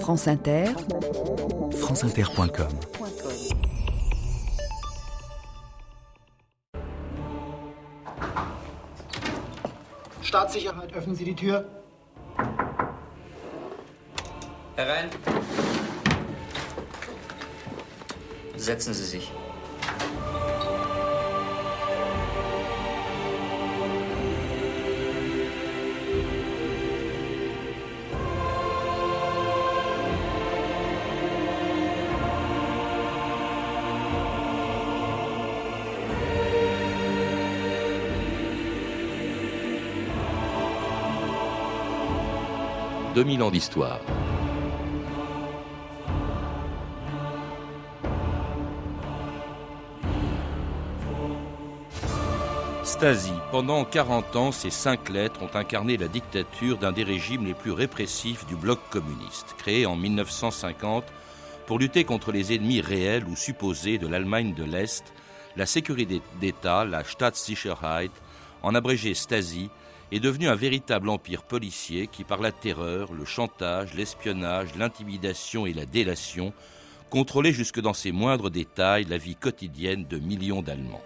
France Inter, franceinter.com Staatssicherheit, öffnen Sie die Tür. Herein. Setzen Sie sich. 2000 ans d'histoire. Stasi, pendant 40 ans, ces cinq lettres ont incarné la dictature d'un des régimes les plus répressifs du bloc communiste, créé en 1950 pour lutter contre les ennemis réels ou supposés de l'Allemagne de l'Est, la sécurité d'État, la Staatssicherheit, en abrégé Stasi, est devenu un véritable empire policier qui, par la terreur, le chantage, l'espionnage, l'intimidation et la délation, contrôlait jusque dans ses moindres détails la vie quotidienne de millions d'Allemands.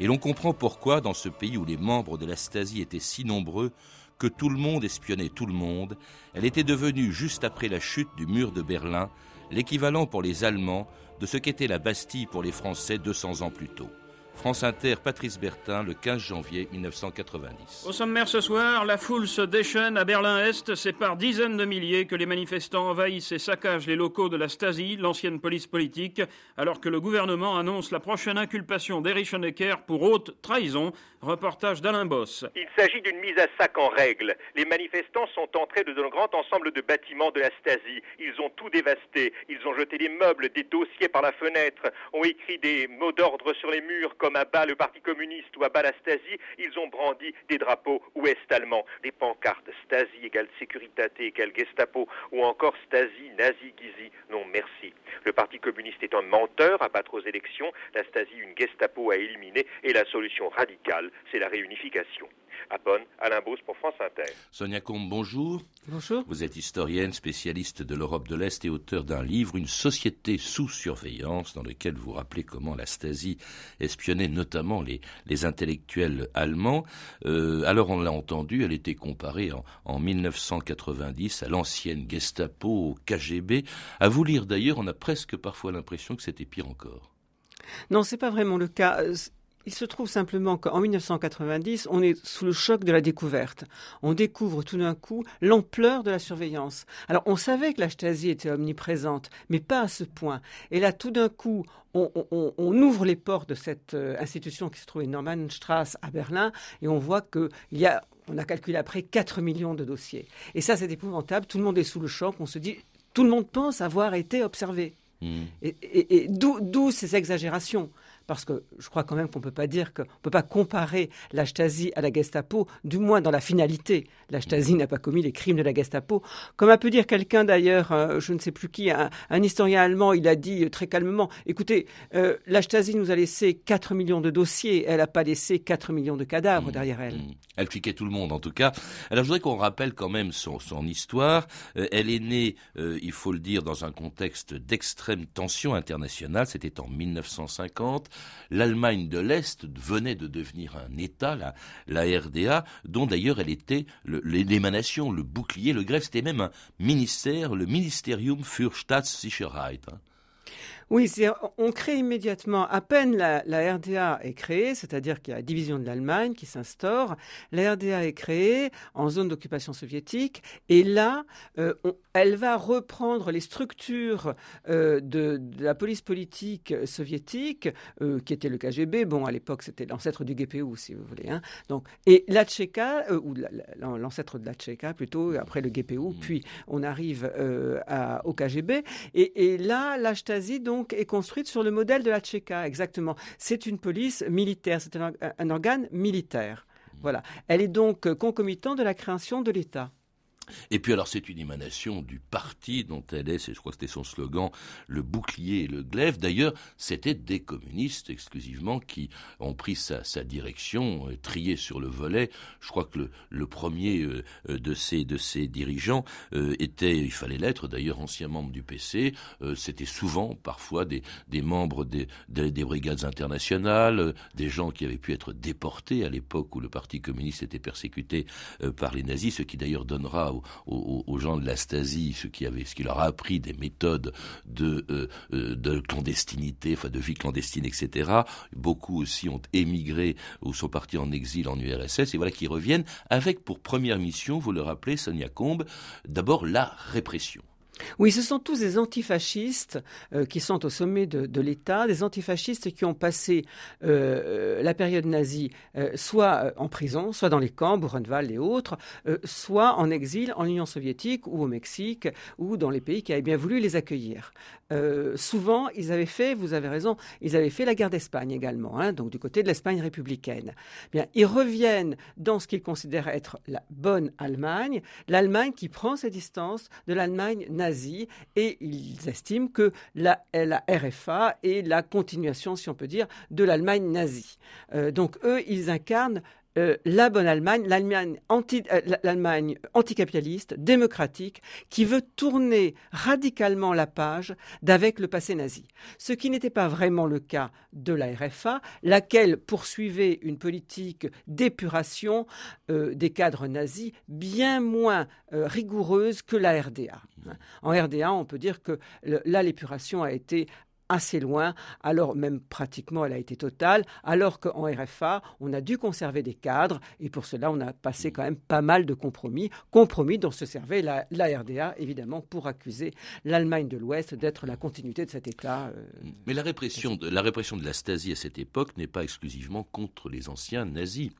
Et l'on comprend pourquoi, dans ce pays où les membres de la Stasi étaient si nombreux que tout le monde espionnait tout le monde, elle était devenue, juste après la chute du mur de Berlin, l'équivalent pour les Allemands de ce qu'était la Bastille pour les Français 200 ans plus tôt. France Inter, Patrice Bertin, le 15 janvier 1990. Au sommaire ce soir, la foule se déchaîne à Berlin-Est. C'est par dizaines de milliers que les manifestants envahissent et saccagent les locaux de la Stasi, l'ancienne police politique, alors que le gouvernement annonce la prochaine inculpation d'Erich Honecker pour haute trahison. Reportage d'Alain Boss. Il s'agit d'une mise à sac en règle. Les manifestants sont entrés dans un grand ensemble de bâtiments de la Stasi. Ils ont tout dévasté. Ils ont jeté des meubles, des dossiers par la fenêtre, ont écrit des mots d'ordre sur les murs comme à bas le Parti communiste ou à bas la Stasi, ils ont brandi des drapeaux ouest-allemands, des pancartes Stasi égale sécurité égale Gestapo ou encore Stasi, Nazi, Gizi. Non, merci. Le Parti communiste est un menteur à battre aux élections, la Stasi une Gestapo à éliminer et la solution radicale, c'est la réunification à Bonn, Alain Beauce pour France Inter. Sonia Combe, bonjour. Bonjour. Vous êtes historienne, spécialiste de l'Europe de l'Est et auteur d'un livre, Une société sous surveillance, dans lequel vous rappelez comment la Stasi espionnait notamment les, les intellectuels allemands. Euh, alors on l'a entendu, elle était comparée en, en 1990 à l'ancienne Gestapo, au KGB. À vous lire d'ailleurs, on a presque parfois l'impression que c'était pire encore. Non, c'est pas vraiment le cas. Il se trouve simplement qu'en 1990, on est sous le choc de la découverte. On découvre tout d'un coup l'ampleur de la surveillance. Alors, on savait que la Stasi était omniprésente, mais pas à ce point. Et là, tout d'un coup, on, ouvre les portes de cette euh, institution qui se trouve à Normannstrasse à Berlin, et on voit qu'il y a, on a calculé après 4 millions de dossiers. Et ça, c'est épouvantable. Tout le monde est sous le choc. On se dit, tout le monde pense avoir été observé. Hmm. Et, et d'où ces exagérations parce que je crois quand même qu'on ne peut pas dire qu'on ne peut pas comparer la Stasi à la Gestapo, du moins dans la finalité. La Stasi n'a pas commis les crimes de la Gestapo. Comme a pu dire quelqu'un d'ailleurs, euh, je ne sais plus qui, un, historien allemand, il a dit euh, très calmement, écoutez, euh, la Stasi nous a laissé 4 millions de dossiers, elle n'a pas laissé 4 millions de cadavres mmh, derrière elle. Mmh. Elle fliquait tout le monde en tout cas. Alors je voudrais qu'on rappelle quand même son, son histoire. elle est née, il faut le dire, dans un contexte d'extrême tension internationale, c'était en 1950 l'Allemagne de l'Est venait de devenir un État, la, RDA, dont d'ailleurs elle était l'émanation, le, bouclier, le greffe, c'était même un ministère, le Ministerium für Staatssicherheit. Hein. Oui, on crée immédiatement, à peine la, RDA est créée, c'est-à-dire qu'il y a la division de l'Allemagne qui s'instaure, la RDA est créée en zone d'occupation soviétique, et là, euh, elle va reprendre les structures euh, de, la police politique soviétique, euh, qui était le KGB, bon, à l'époque c'était l'ancêtre du GPU, si vous voulez, hein. Donc, et la Tchéka, ou l'ancêtre de la Tchéka plutôt, après le GPU, mmh. puis on arrive au KGB, et, et là, la Stasi, donc, est construite sur le modèle de la Tchéka, exactement. C'est une police militaire, c'est un, organe militaire. Voilà. Elle est donc concomitante de la création de l'État. Et puis alors c'est une émanation du parti dont elle est, je crois que c'était son slogan, le bouclier et le glaive. D'ailleurs, c'était des communistes exclusivement qui ont pris sa, direction, euh, trié sur le volet. Je crois que le, premier euh, euh, de ces de ces dirigeants était, il fallait l'être d'ailleurs, ancien membre du PC. c'était souvent, parfois, des, des membres des, des, brigades internationales, des gens qui avaient pu être déportés à l'époque où le parti communiste était persécuté par les nazis, ce qui d'ailleurs donnera aux, gens de la Stasi, ce qui, avait, ce qui leur a appris des méthodes de, euh, euh, de clandestinité, enfin de vie clandestine, etc. Beaucoup aussi ont émigré ou sont partis en exil en URSS, et voilà qu'ils reviennent avec pour première mission, vous le rappelez, Sonia Combe, d'abord la répression. Oui, ce sont tous des antifascistes euh, qui sont au sommet de, l'État, des antifascistes qui ont passé euh, la période nazie euh, soit en prison, soit dans les camps, Buchenwald et autres, soit en exil en Union soviétique ou au Mexique ou dans les pays qui avaient bien voulu les accueillir. Souvent, ils avaient fait, vous avez raison, ils avaient fait la guerre d'Espagne également, hein, donc du côté de l'Espagne républicaine. Bien, ils reviennent dans ce qu'ils considèrent être la bonne Allemagne, l'Allemagne qui prend ses distances de l'Allemagne nazie et ils estiment que la, RFA est la continuation, si on peut dire, de l'Allemagne nazie. Euh, donc eux, ils incarnent euh, la bonne Allemagne, l'Allemagne euh, anticapitaliste, démocratique, qui veut tourner radicalement la page d'avec le passé nazi. Ce qui n'était pas vraiment le cas de la RFA, laquelle poursuivait une politique d'épuration euh, des cadres nazis bien moins rigoureuse que la RDA. En RDA, on peut dire que là, l'épuration a été assez loin, alors même pratiquement elle a été totale, alors qu'en RFA, on a dû conserver des cadres, et pour cela, on a passé quand même pas mal de compromis, compromis dont se servait la, RDA, évidemment, pour accuser l'Allemagne de l'Ouest d'être la continuité de cet État. Euh, Mais la répression, de, la répression de la Stasi à cette époque n'est pas exclusivement contre les anciens nazis.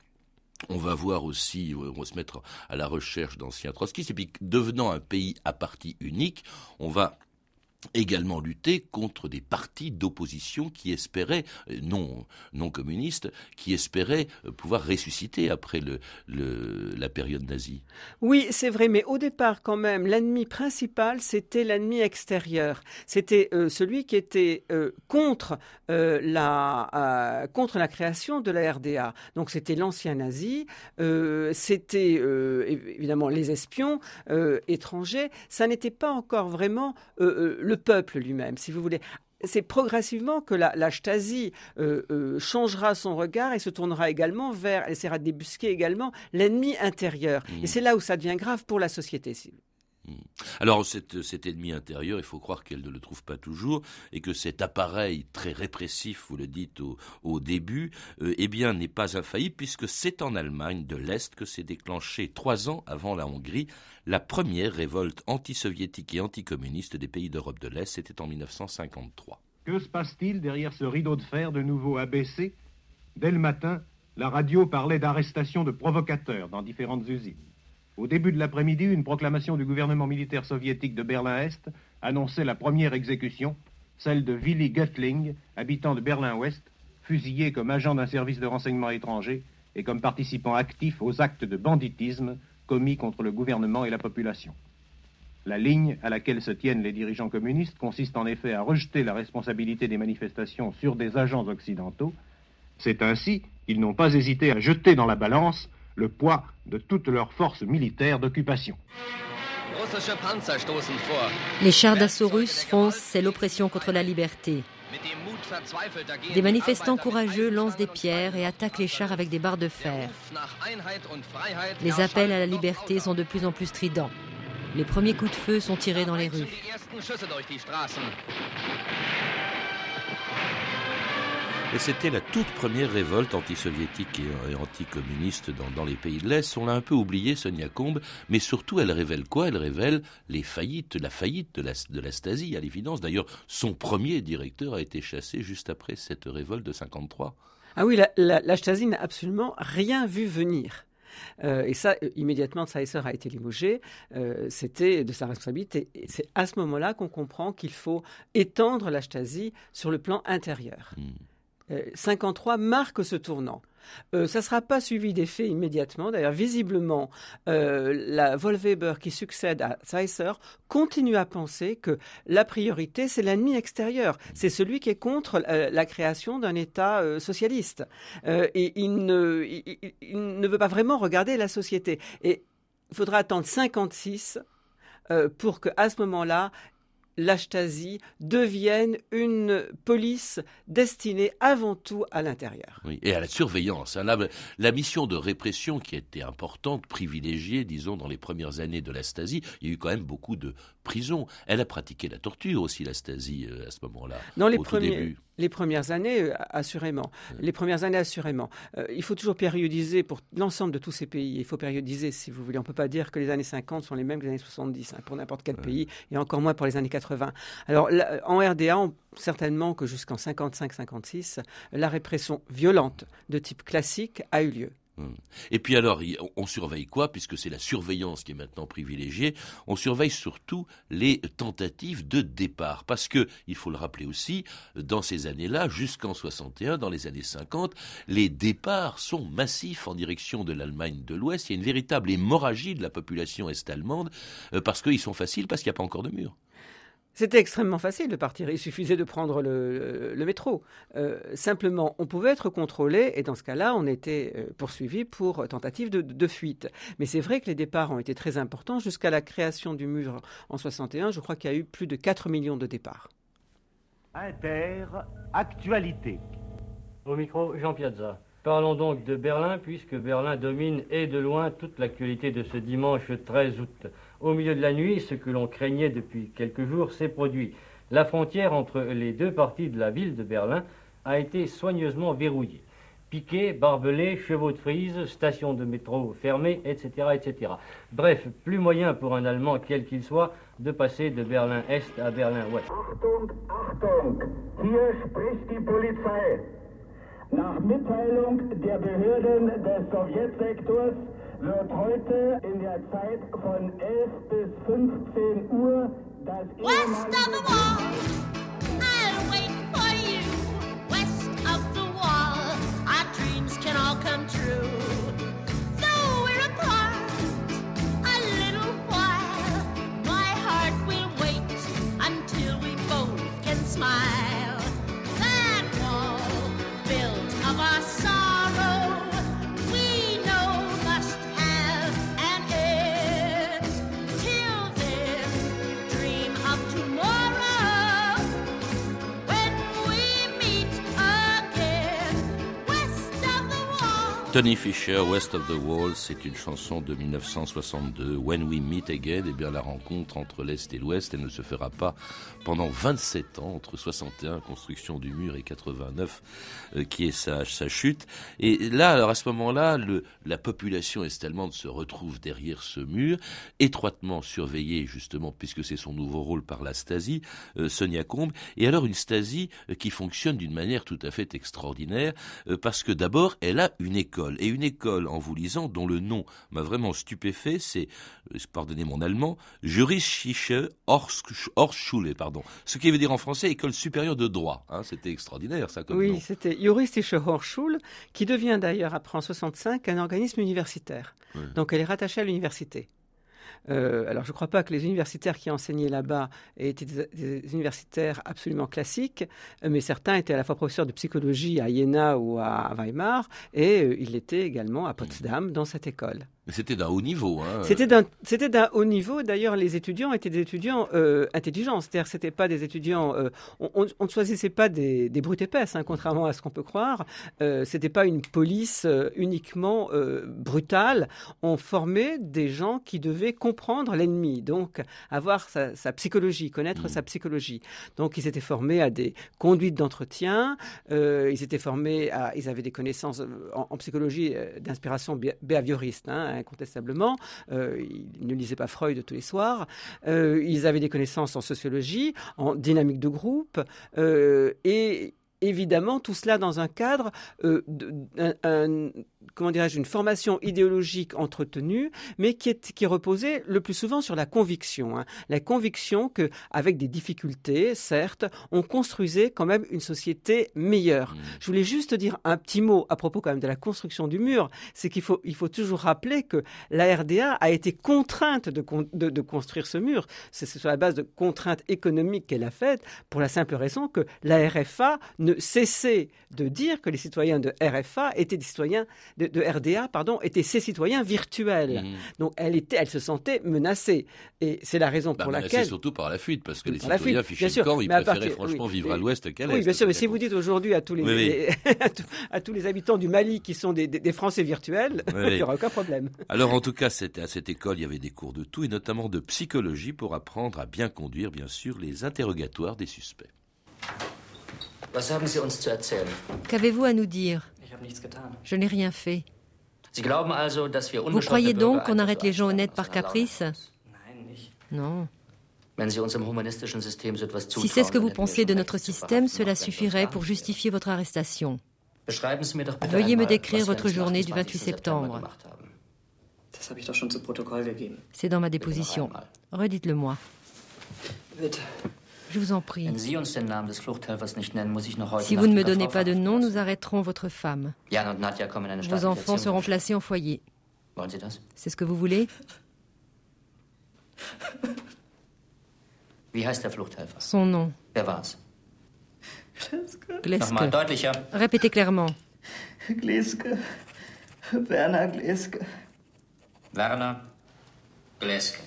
On va voir aussi, on va se mettre à la recherche d'anciens trotskistes, et puis devenant un pays à partie unique, on va également lutter contre des partis d'opposition qui espéraient, euh, non, non communistes, qui espéraient euh, pouvoir ressusciter après la période nazie. Oui, c'est vrai, mais au départ, quand même, l'ennemi principal, c'était l'ennemi extérieur. C'était euh, celui qui était contre, la, contre la création de la RDA. Donc c'était l'ancien nazi, c'était évidemment les espions étrangers. Ça n'était pas encore vraiment le peuple lui-même, si vous voulez c'est progressivement que la, Stasi euh, euh, changera son regard et se tournera également vers, elle essaiera de débusquer également l'ennemi intérieur. Et mmh. c'est là où ça devient grave pour la société civile. Hmm. Alors cet, ennemi intérieur, il faut croire qu'elle ne le trouve pas toujours et que cet appareil très répressif, vous le dites au, début, euh, eh bien n'est pas infaillible puisque c'est en Allemagne de l'Est que s'est déclenché trois ans avant la Hongrie la première révolte anti-soviétique et anticommuniste des pays d'Europe de l'Est. C'était en 1953. Que se passe-t-il derrière ce rideau de fer de nouveau abaissé? Dès le matin, la radio parlait d'arrestation de provocateurs dans différentes usines. Au début de l'après-midi, une proclamation du gouvernement militaire soviétique de Berlin-Est annonçait la première exécution, celle de Willy Göttling, habitant de Berlin-Ouest, fusillé comme agent d'un service de renseignement étranger et comme participant actif aux actes de banditisme commis contre le gouvernement et la population. La ligne à laquelle se tiennent les dirigeants communistes consiste en effet à rejeter la responsabilité des manifestations sur des agents occidentaux. C'est ainsi qu'ils n'ont pas hésité à jeter dans la balance le poids de toutes leurs forces militaires d'occupation. Les chars d'assaut russes foncent, c'est l'oppression contre la liberté. Des manifestants courageux lancent des pierres et attaquent les chars avec des barres de fer. Les appels à la liberté sont de plus en plus stridents. Les premiers coups de feu sont tirés dans les rues. Et c'était la toute première révolte anti-soviétique et anticommuniste dans, dans les pays de l'Est. On l'a un peu oublié, Sonia Combe, mais surtout elle révèle quoi? Elle révèle les faillites, la faillite de la, de la Stasi, à l'évidence. D'ailleurs, son premier directeur a été chassé juste après cette révolte de 53. Ah oui, la, Stasi n'a absolument rien vu venir. Euh, et ça, immédiatement, Saïsser a été limogé. Euh, c'était de sa responsabilité. c'est à ce moment-là qu'on comprend qu'il faut étendre la Stasi sur le plan intérieur. Hmm. 53 euh, marque ce tournant. ça ne sera pas suivi d'effet immédiatement. D'ailleurs, visiblement, la Volweber qui succède à Zeisser continue à penser que la priorité, c'est l'ennemi extérieur. C'est celui qui est contre la création d'un État socialiste. et il ne, veut pas vraiment regarder la société. Et il faudra attendre 56 euh, pour qu'à ce moment-là, la devienne une police destinée avant tout à l'intérieur. Oui, et à la surveillance. Hein. La, mission de répression qui était importante, privilégiée, disons, dans les premières années de la Stasi, il y a eu quand même beaucoup de Elle a pratiqué la torture aussi, la Stasi, euh, à ce moment-là. Dans les premiers, les premières années, euh, assurément. Les premières années, assurément. Euh, il faut toujours périodiser pour l'ensemble de tous ces pays. Il faut périodiser, si vous voulez. On ne peut pas dire que les années 50 sont les mêmes que les années 70 hein, pour n'importe quel pays, et encore moins pour les années 80. Alors, en RDA, certainement que jusqu'en 55-56, la répression violente de type classique a eu lieu. Hmm. Et puis alors, on surveille quoi Puisque c'est la surveillance qui est maintenant privilégiée. On surveille surtout les tentatives de départ. Parce que, il faut le rappeler aussi, dans ces années-là, jusqu'en 61, dans les années 50, les départs sont massifs en direction de l'Allemagne de l'Ouest. Il y a une véritable hémorragie de la population est-allemande euh, parce qu'ils sont faciles, parce qu'il n'y a pas encore de mur. C'était extrêmement facile de partir. Il suffisait de prendre le, métro. Euh, simplement, on pouvait être contrôlé et dans ce cas-là, on était euh, poursuivi pour tentative de, fuite. Mais c'est vrai que les départs ont été très importants. Jusqu'à la création du mur en 61, je crois qu'il y a eu plus de 4 millions de départs. Inter, actualité. Au micro, Jean Piazza. Parlons donc de Berlin, puisque Berlin domine et de loin toute l'actualité de ce dimanche 13 août. Au milieu de la nuit, ce que l'on craignait depuis quelques jours s'est produit. La frontière entre les deux parties de la ville de Berlin a été soigneusement verrouillée. Piquets, barbelés, chevaux de frise, stations de métro fermées, etc., etc. Bref, plus moyen pour un Allemand, quel qu'il soit, de passer de Berlin-Est à Berlin-Ouest. Achtung, Achtung, hier spricht die Polizei. Nach Mitteilung der Behörden des wird heute in der Zeit von 11 bis 15 Uhr das West of the wall, I'll wait for you. West of the wall, our dreams can all come true. Though we're apart a little while, my heart will wait until we both can smile. Tony Fisher, West of the Wall, c'est une chanson de 1962. When We Meet Again, eh bien la rencontre entre l'Est et l'Ouest, elle ne se fera pas pendant 27 ans, entre 61, construction du mur, et 89, euh, qui est sa, sa chute. Et là, alors à ce moment-là, la population est-allemande se retrouve derrière ce mur, étroitement surveillée justement, puisque c'est son nouveau rôle par la Stasi, euh, Sonia Combe. Et alors une Stasi euh, qui fonctionne d'une manière tout à fait extraordinaire, parce que d'abord, elle a une école et une école, en vous lisant, dont le nom m'a vraiment stupéfait, c'est, euh, pardonnez mon allemand, Juristische Hochschule, pardon. Ce qui veut dire en français école supérieure de droit. Hein. c'était extraordinaire, ça, comme Oui, c'était Juristische Hochschule, qui devient d'ailleurs, après en 65, un organisme universitaire. Donc elle est rattachée à l'université. Euh, alors, je ne crois pas que les universitaires qui enseignaient là-bas étaient des, universitaires absolument classiques, mais certains étaient à la fois professeurs de psychologie à Jena ou à Weimar, et euh, il était également à Potsdam dans cette école. C'était d'un haut niveau. Hein. C'était d'un, haut niveau. D'ailleurs, les étudiants étaient des étudiants euh, intelligents. C'est-à-dire, c'était pas des étudiants. Euh, on, ne choisissait pas des, des brutes épaisses, hein, contrairement à ce qu'on peut croire. Euh, c'était pas une police euh, uniquement brutale. On formait des gens qui devaient comprendre l'ennemi, donc avoir sa, sa psychologie, connaître mmh. sa psychologie. Donc, ils étaient formés à des conduites d'entretien. ils étaient formés à. Ils avaient des connaissances en, psychologie d'inspiration behavioriste. Hein, incontestablement. Euh, ils ne lisaient pas Freud tous les soirs. Euh, ils avaient des connaissances en sociologie, en dynamique de groupe, euh, et évidemment tout cela dans un cadre comment dirais-je, une formation idéologique entretenue, mais qui, est, qui reposait le plus souvent sur la conviction. Hein. La conviction que, avec des difficultés, certes, on construisait quand même une société meilleure. Mmh. Je voulais juste dire un petit mot à propos quand même de la construction du mur. C'est qu'il faut, il faut toujours rappeler que la RDA a été contrainte de, de, de construire ce mur. C'est sur la base de contraintes économiques qu'elle a faites, pour la simple raison que la RFA ne cessait de dire que les citoyens de RFA étaient des citoyens de, RDA, pardon, étaient ses citoyens virtuels. Mmh. Donc elle était, elle se sentait menacée, et c'est la raison bah, pour laquelle. surtout par la fuite, parce que les citoyens fichés le camp, ils préféraient franchement vivre à l'Ouest qu'à l'Est. Oui, bien sûr, mais si vous dites aujourd'hui à tous les, à, tous les habitants du Mali qui sont des, Français virtuels, il n'y aura aucun problème. Alors en tout cas, à cette école, il y avait des cours de tout, et notamment de psychologie pour apprendre à bien conduire, bien sûr, les interrogatoires des suspects. Qu'avez-vous à nous dire? Je n'ai rien fait. Vous croyez donc qu'on arrête les gens honnêtes par caprice Non. Si c'est ce que vous pensez de notre système, cela suffirait pour justifier votre arrestation. Veuillez me décrire votre journée du 28 septembre. C'est dans ma déposition. Redites-le-moi. Je vous en prie. Si vous ne me donnez pas de nom, nous arrêterons votre femme. Vos enfants seront placés en foyer. C'est ce que vous voulez? Son nom. Gleske. Répétez clairement. Gleske. Werner Gleske. Werner Gleske.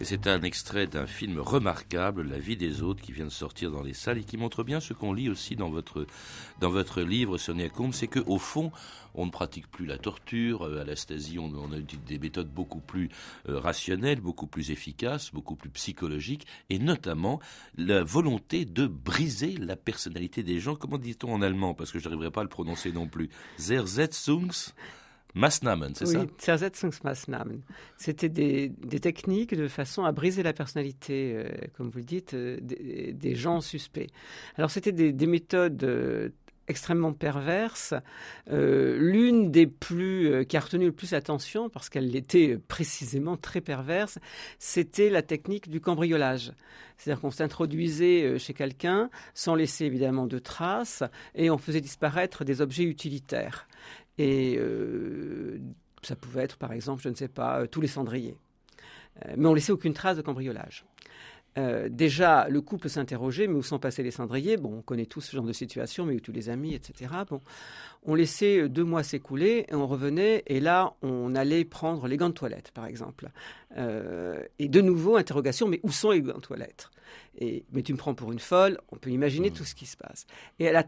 Et c'est un extrait d'un film remarquable, La vie des autres, qui vient de sortir dans les salles et qui montre bien ce qu'on lit aussi dans votre, dans votre livre, Sonia Combe, c'est qu'au fond, on ne pratique plus la torture. Euh, à la on, on, a des méthodes beaucoup plus euh, rationnelles, beaucoup plus efficaces, beaucoup plus psychologiques, et notamment la volonté de briser la personnalité des gens. Comment dit-on en allemand? Parce que je n'arriverai pas à le prononcer non plus. Zersetzungs Maßnahmen, c'est oui, ça? Zersetzungsmaßnahmen. C'était des, des, techniques de façon à briser la personnalité, euh, comme vous le dites, euh, des, gens suspects. Alors c'était des, des, méthodes euh, extrêmement perverses. L'une des plus qui a retenu le plus l'attention, parce qu'elle était précisément très perverse, c'était la technique du cambriolage. C'est-à-dire qu'on s'introduisait chez quelqu'un sans laisser évidemment de traces et on faisait disparaître des objets utilitaires. Et euh, ça pouvait être, par exemple, je ne sais pas, euh, tous les cendriers. Euh, mais on laissait aucune trace de cambriolage. Déjà, le couple s'interrogeait, mais où sont passés les cendriers? Bon, on connaît tous ce genre de situation, mais où tous les amis, etc. Bon, on laissait deux mois s'écouler et on revenait, et là, on allait prendre les gants de toilette, par exemple. et de nouveau, interrogation, mais où sont les gants de toilette? Et, mais tu me prends pour une folle, on peut imaginer mmh. tout ce qui se passe. Et à la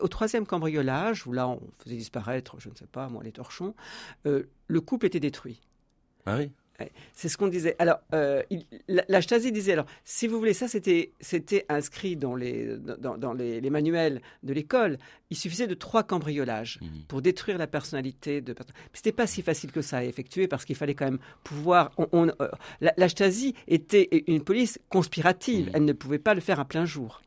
au troisième cambriolage, où là on faisait disparaître, je ne sais pas, moi, les torchons, euh, le couple était détruit. Ah oui? C'est ce qu'on disait. Alors, euh, la, Stasi disait, alors, si vous voulez, ça, c'était, c'était inscrit dans, les, dans, les, manuels de l'école. Il suffisait de trois cambriolages mmh. pour détruire la personnalité de personne. C'était pas si facile que ça à effectuer parce qu'il fallait quand même pouvoir. On, euh, la, Stasi était une police conspirative. Mmh. Elle ne pouvait pas le faire à plein jour.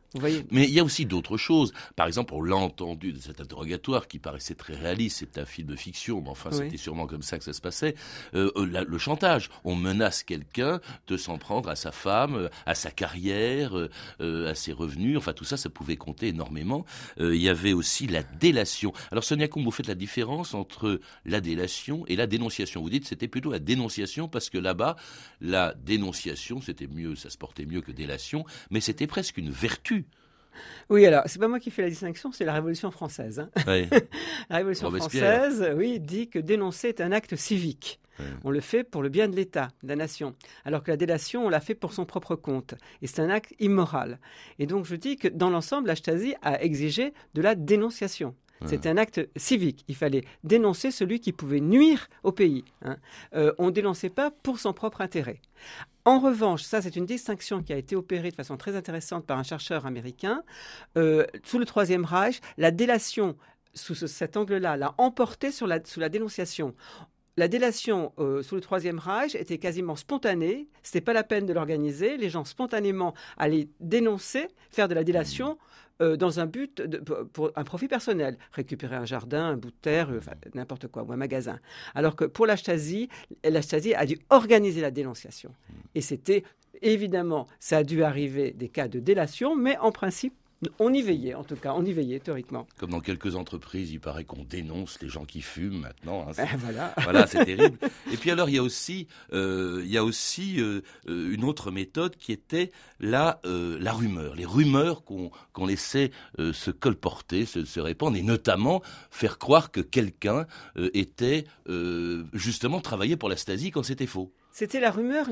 Mais il y a aussi d'autres choses. Par exemple, on l'a entendu de cet interrogatoire qui paraissait très réaliste. C'est un film de fiction, mais enfin, c'était sûrement comme ça que ça se passait. Euh, euh le chantage. On menace quelqu'un de s'en prendre à sa femme, à sa carrière, euh, à ses revenus. Enfin, tout ça, ça pouvait compter énormément. Euh, il y avait aussi la délation. Alors, Sonia Combe, vous faites la différence entre la délation et la dénonciation. Vous dites c'était plutôt la dénonciation parce que là-bas, la dénonciation, c'était mieux, ça se portait mieux que délation, mais c'était presque une vertu oui, alors, c'est pas moi qui fais la distinction, c'est la Révolution française. Hein. la Révolution française, oui, dit que dénoncer est un acte civique. On le fait pour le bien de l'État, de la nation. Alors que la délation, on l'a fait pour son propre compte. Et c'est un acte immoral. Et donc, je dis que dans l'ensemble, la Stasi a exigé de la dénonciation. C'est un acte civique. Il fallait dénoncer celui qui pouvait nuire au pays. Hein. Euh, on ne dénonçait pas pour son propre intérêt. En revanche, ça c'est une distinction qui a été opérée de façon très intéressante par un chercheur américain. Euh, sous le Troisième Reich, la délation sous cet angle-là l'a emporté sur la, sous la dénonciation la délation sous le Troisième Reich était quasiment spontanée. C'était pas la peine de l'organiser. Les gens spontanément allaient dénoncer, faire de la délation. Dans un but pour un profit personnel, récupérer un jardin, un bout de terre, n'importe quoi, ou un magasin. Alors que pour la Stasi, la Stasi a dû organiser la dénonciation. Et c'était évidemment, ça a dû arriver des cas de délation, mais en principe, on y veillait, en tout cas, on y veillait théoriquement. Comme dans quelques entreprises, il paraît qu'on dénonce les gens qui fument maintenant. Hein, ben, voilà, voilà c'est terrible. Et puis alors, il y a aussi, euh, il y a aussi euh, euh, une autre méthode qui était la, la rumeur, les rumeurs qu'on laissait se colporter, se, se, répandre, et notamment faire croire que quelqu'un était justement travaillé pour la Stasi quand c'était faux. C'était la rumeur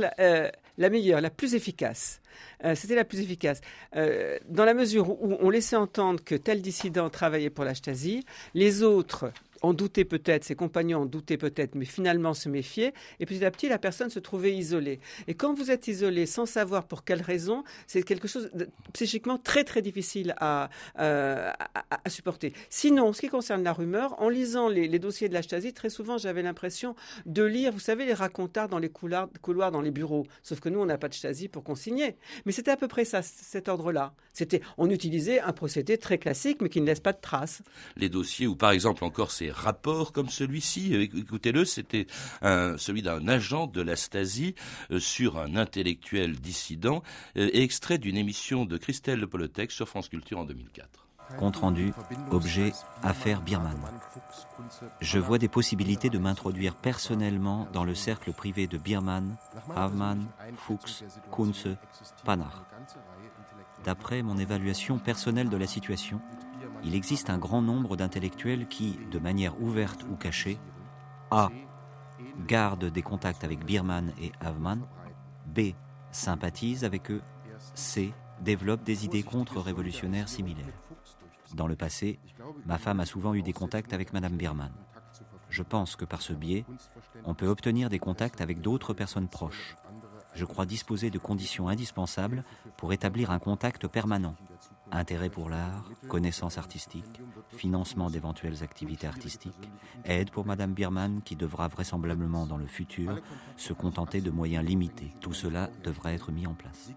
la meilleure, la plus efficace. Euh, c'était la plus efficace. Euh, dans la mesure où on laissait entendre que tel dissident travaillait pour la Stasi, les autres en doutaient peut-être, ses compagnons en doutaient peut-être, mais finalement se méfiaient. Et petit à petit, la personne se trouvait isolée. Et quand vous êtes isolé sans savoir pour quelle raison, c'est quelque chose de psychiquement très très difficile à, euh, à, supporter. Sinon, ce qui concerne la rumeur, en lisant les, dossiers de la Stasi, très souvent j'avais l'impression de lire, vous savez, les racontards dans les couloirs, couloirs dans les bureaux. Sauf que nous, on n'a pas de Stasi pour consigner. Mais c'était à peu près ça, cet ordre-là. C'était, on utilisait un procédé très classique, mais qui ne laisse pas de traces. Les dossiers où, par exemple, encore c'est rapports comme celui-ci. Euh, écoutez-le, c'était celui d'un agent de la Stasi euh, sur un intellectuel dissident, euh, extrait d'une émission de Christelle Le Polotec sur France Culture en 2004. Compte rendu, objet, affaire Birman. Je vois des possibilités de m'introduire personnellement dans le cercle privé de Birman, Havman, Fuchs, Kunze, Panach. D'après mon évaluation personnelle de la situation, il existe un grand nombre d'intellectuels qui, de manière ouverte ou cachée, A. gardent des contacts avec Birman et Havman, B. sympathisent avec eux, C. développent des idées contre-révolutionnaires similaires. Dans le passé, ma femme a souvent eu des contacts avec Madame Birman. Je pense que par ce biais, on peut obtenir des contacts avec d'autres personnes proches. Je crois disposer de conditions indispensables pour établir un contact permanent Intérêt pour l'art, connaissances artistiques, financement d'éventuelles activités artistiques, aide pour Madame Biermann qui devra vraisemblablement dans le futur se contenter de moyens limités. Tout cela devra être mis en place.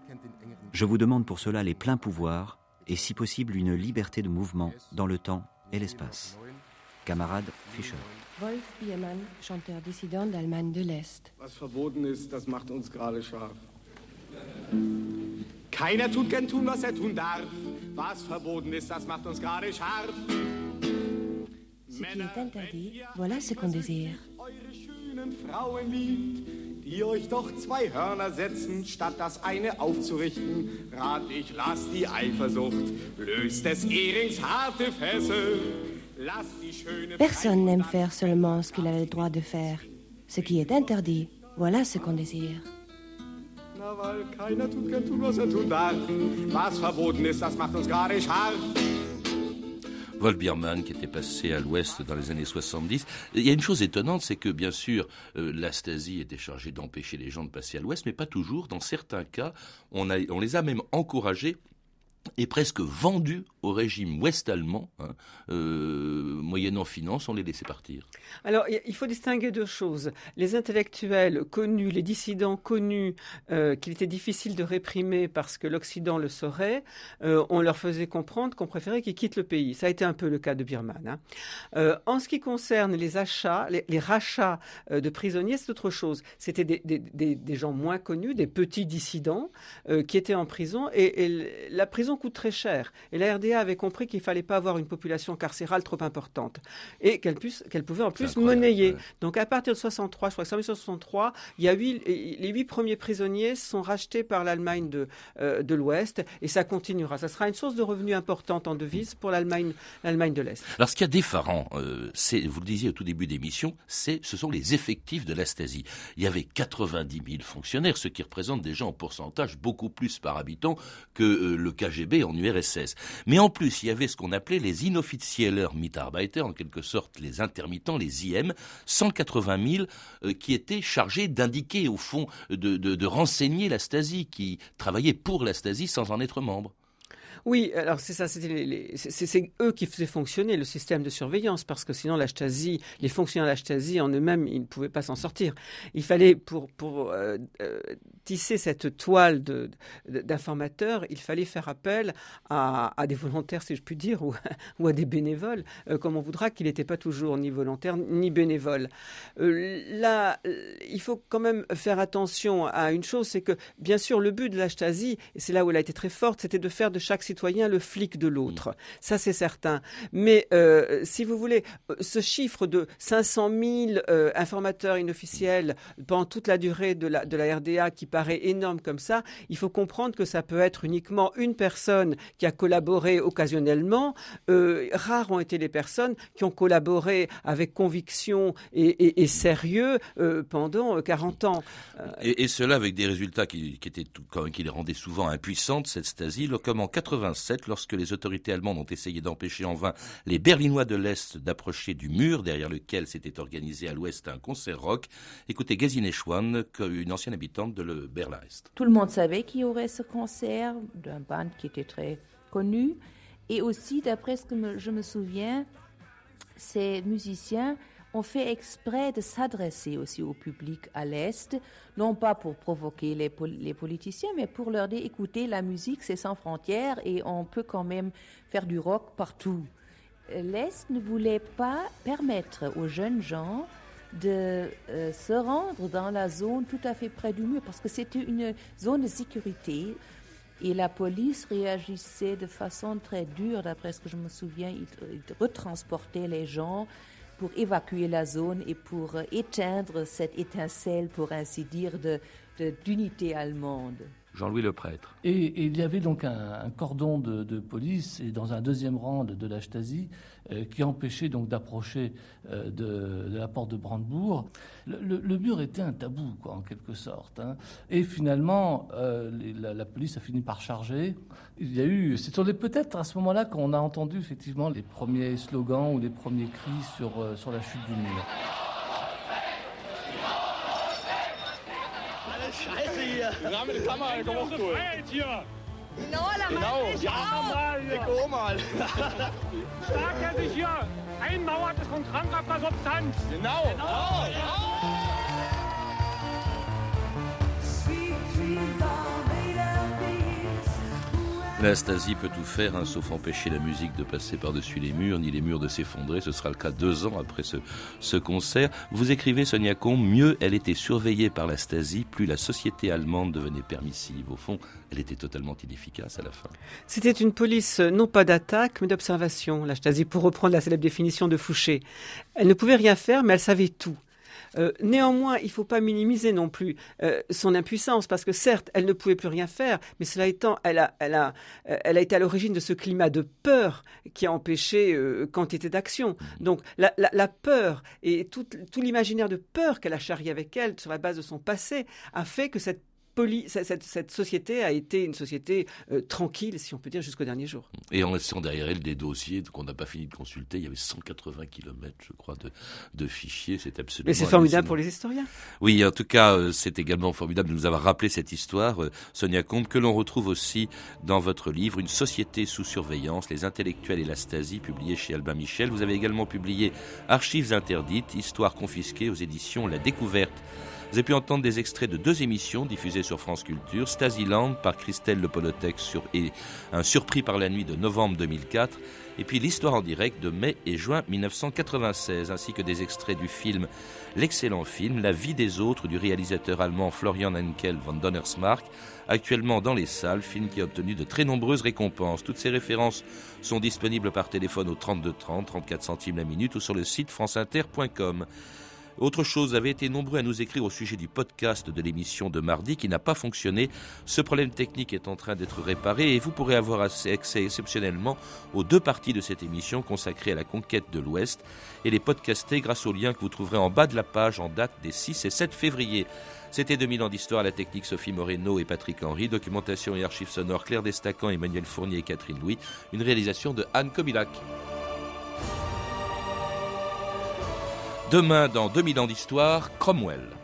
Je vous demande pour cela les pleins pouvoirs et si possible une liberté de mouvement dans le temps et l'espace. Camarade Fischer. Wolf Biermann, chanteur dissident d'Allemagne de l'Est. Keiner tut gern tun, was er tun darf. Was verboten ist, das macht uns gerade scharf. Ce qui est interdit, voilà ce qu'on désire. Eure schönen Frauen liebt, die euch doch zwei Hörner setzen, statt das eine aufzurichten. Rat ich, lass die Eifersucht, löst des Ehrings harte Fessel. Personne n'aime faire seulement ce qu'il a le droit de faire. Ce qui est interdit, voilà ce qu'on désire. Weil keiner er qui était passé à l'ouest dans les années 70. Il y a une chose étonnante, c'est que bien sûr, euh, la Stasi était chargée d'empêcher les gens de passer à l'ouest, mais pas toujours. Dans certains cas, on les a même encouragés et presque vendus au régime ouest-allemand, hein, euh, moyennant finance, on les laissait partir. Alors, il faut distinguer deux choses. Les intellectuels connus, les dissidents connus, euh, qu'il était difficile de réprimer parce que l'Occident le saurait, euh, on leur faisait comprendre qu'on préférait qu'ils quittent le pays. Ça a été un peu le cas de Birman. Hein. En ce qui concerne les achats, les, rachats de prisonniers, c'est autre chose. C'était des, gens moins connus, des petits dissidents qui étaient en prison et la prison coûte très cher. Et la RDA avait compris qu'il fallait pas avoir une population carcérale trop importante et qu'elle pouvait en plus monnayer. Donc à partir de 63, je crois que 1963, il y a huit, les huit premiers prisonniers sont rachetés par l'Allemagne de, euh, de l'Ouest et ça continuera. Ça sera une source de revenus importante en devises pour l'Allemagne, de l'Est. Alors ce qui est d'effarant, euh, c'est, vous le disiez au tout début d'émission, c'est, ce sont les effectifs de la Stasi. Il y avait 90 000 fonctionnaires, ce qui représente déjà en pourcentage beaucoup plus par habitant que euh, le KGB en URSS. Mais en plus, il y avait ce qu'on appelait les inofficieller Mitarbeiter, en quelque sorte les intermittents, les IM, 180 000 euh, qui étaient chargés d'indiquer, au fond, de, de renseigner la Stasi, qui travaillaient pour la Stasi sans en être membre. Oui, alors c'est ça, c'est eux qui faisaient fonctionner le système de surveillance, parce que sinon la Stasi, les fonctionnaires de la Stasi en eux-mêmes, ils ne pouvaient pas s'en sortir. Il fallait, pour, euh, euh, tisser cette toile d'informateurs, il fallait faire appel à, des volontaires, si je puis dire, ou, à des bénévoles, euh, comme on voudra qu'il n'était pas toujours ni volontaire ni bénévole. là, il faut quand même faire attention à une chose, c'est que, bien sûr, le but de la Stasi, et c'est là où elle a été très forte, c'était de faire de chaque citoyen le flic de l'autre. Mm. Ça, c'est certain. Mais euh, si vous voulez, euh, ce chiffre de 500 000 euh, informateurs inofficiels pendant toute la durée de la, de la RDA qui paraît énorme comme ça, il faut comprendre que ça peut être uniquement une personne qui a collaboré occasionnellement. rares ont été les personnes qui ont collaboré avec conviction et, sérieux pendant 40 ans. Et, cela avec des résultats qui, étaient tout, qui les rendaient souvent impuissantes, cette Stasi, comme en 87, lorsque les autorités allemandes ont essayé d'empêcher en vain les Berlinois de l'Est d'approcher du mur derrière lequel s'était organisé à l'Ouest un concert rock. Écoutez Gesine Schwann, une ancienne habitante de le Berlin-Est. Tout le monde savait qu'il y aurait ce concert d'un band qui était très connu. Et aussi, d'après ce que je me souviens, ces musiciens on fait exprès de s'adresser aussi au public à l'Est, non pas pour provoquer les, politiciens, mais pour leur dire, écoutez, la musique, c'est sans frontières et on peut quand même faire du rock partout. L'Est ne voulait pas permettre aux jeunes gens de euh, se rendre dans la zone tout à fait près du mur, parce que c'était une zone de sécurité. Et la police réagissait de façon très dure, d'après ce que je me souviens. Ils, ils retransportaient les gens pour évacuer la zone et pour euh, éteindre cette étincelle, pour ainsi dire, d'unité de, allemande. Jean-Louis le prêtre. Et, il y avait donc un, cordon de, police et dans un deuxième rang de, la Stasi euh, qui empêchait donc d'approcher euh, de, la porte de Brandebourg. Le, mur était un tabou, en quelque sorte. Hein. Et finalement, euh, la, police a fini par charger. Il y a eu, c'est peut-être à ce moment-là qu'on a entendu effectivement les premiers slogans ou les premiers cris sur, sur la chute du mur. Wir haben eine Kamera gemacht. Hier. Genau, la genau. Ja, mal. Ja. mal. Sagt er sich hier einmauert ist von krankhafter Substanz. Genau. genau. Oh, Stasi peut tout faire, hein, sauf empêcher la musique de passer par-dessus les murs, ni les murs de s'effondrer. Ce sera le cas deux ans après ce, ce concert. Vous écrivez, Sonia Combe, mieux elle était surveillée par la Stasi, plus la société allemande devenait permissive. Au fond, elle était totalement inefficace à la fin. C'était une police non pas d'attaque, mais d'observation, la Stasi, pour reprendre la célèbre définition de Fouché. Elle ne pouvait rien faire, mais elle savait tout. Euh, néanmoins, il ne faut pas minimiser non plus euh, son impuissance, parce que certes, elle ne pouvait plus rien faire, mais cela étant, elle a, elle a, euh, elle a été à l'origine de ce climat de peur qui a empêché quantité d'action. Donc la, la, la, peur et tout, tout l'imaginaire de peur qu'elle a charrié avec elle sur la base de son passé a fait que cette cette, société a été une société euh, tranquille, si on peut dire, jusqu'au dernier jour. Et en laissant derrière elle des dossiers qu'on n'a pas fini de consulter, il y avait 180 km, je crois, de, fichiers. C'est absolument. Mais c'est formidable pour les historiens. Oui, en tout cas, euh, c'est également formidable de nous avoir rappelé cette histoire, euh, Sonia Comte, que l'on retrouve aussi dans votre livre, Une société sous surveillance, les intellectuels et la Stasi, publié chez Albin Michel. Vous avez également publié Archives interdites, histoire confisquée aux éditions La Découverte. Vous avez pu entendre des extraits de deux émissions diffusées sur France Culture, Stasiland par Christelle Le sur, et Un surpris par la nuit de novembre 2004, et puis l'histoire en direct de mai et juin 1996, ainsi que des extraits du film, l'excellent film La vie des autres du réalisateur allemand Florian Henkel von Donnersmarck, actuellement dans les salles, film qui a obtenu de très nombreuses récompenses. Toutes ces références sont disponibles par téléphone au 32 30, 34 centimes la minute ou sur le site franceinter.com. Autre chose, vous avez été nombreux à nous écrire au sujet du podcast de l'émission de mardi qui n'a pas fonctionné. Ce problème technique est en train d'être réparé et vous pourrez avoir accès exceptionnellement aux deux parties de cette émission consacrée à la conquête de l'Ouest et les podcaster grâce au lien que vous trouverez en bas de la page en date des 6 et 7 février. C'était 2000 ans d'histoire la technique Sophie Moreno et Patrick Henry, documentation et archives sonores Claire Destacan, Emmanuel Fournier et Catherine Louis, une réalisation de Anne Kobilac. Demain, dans 2000 ans d'histoire, Cromwell.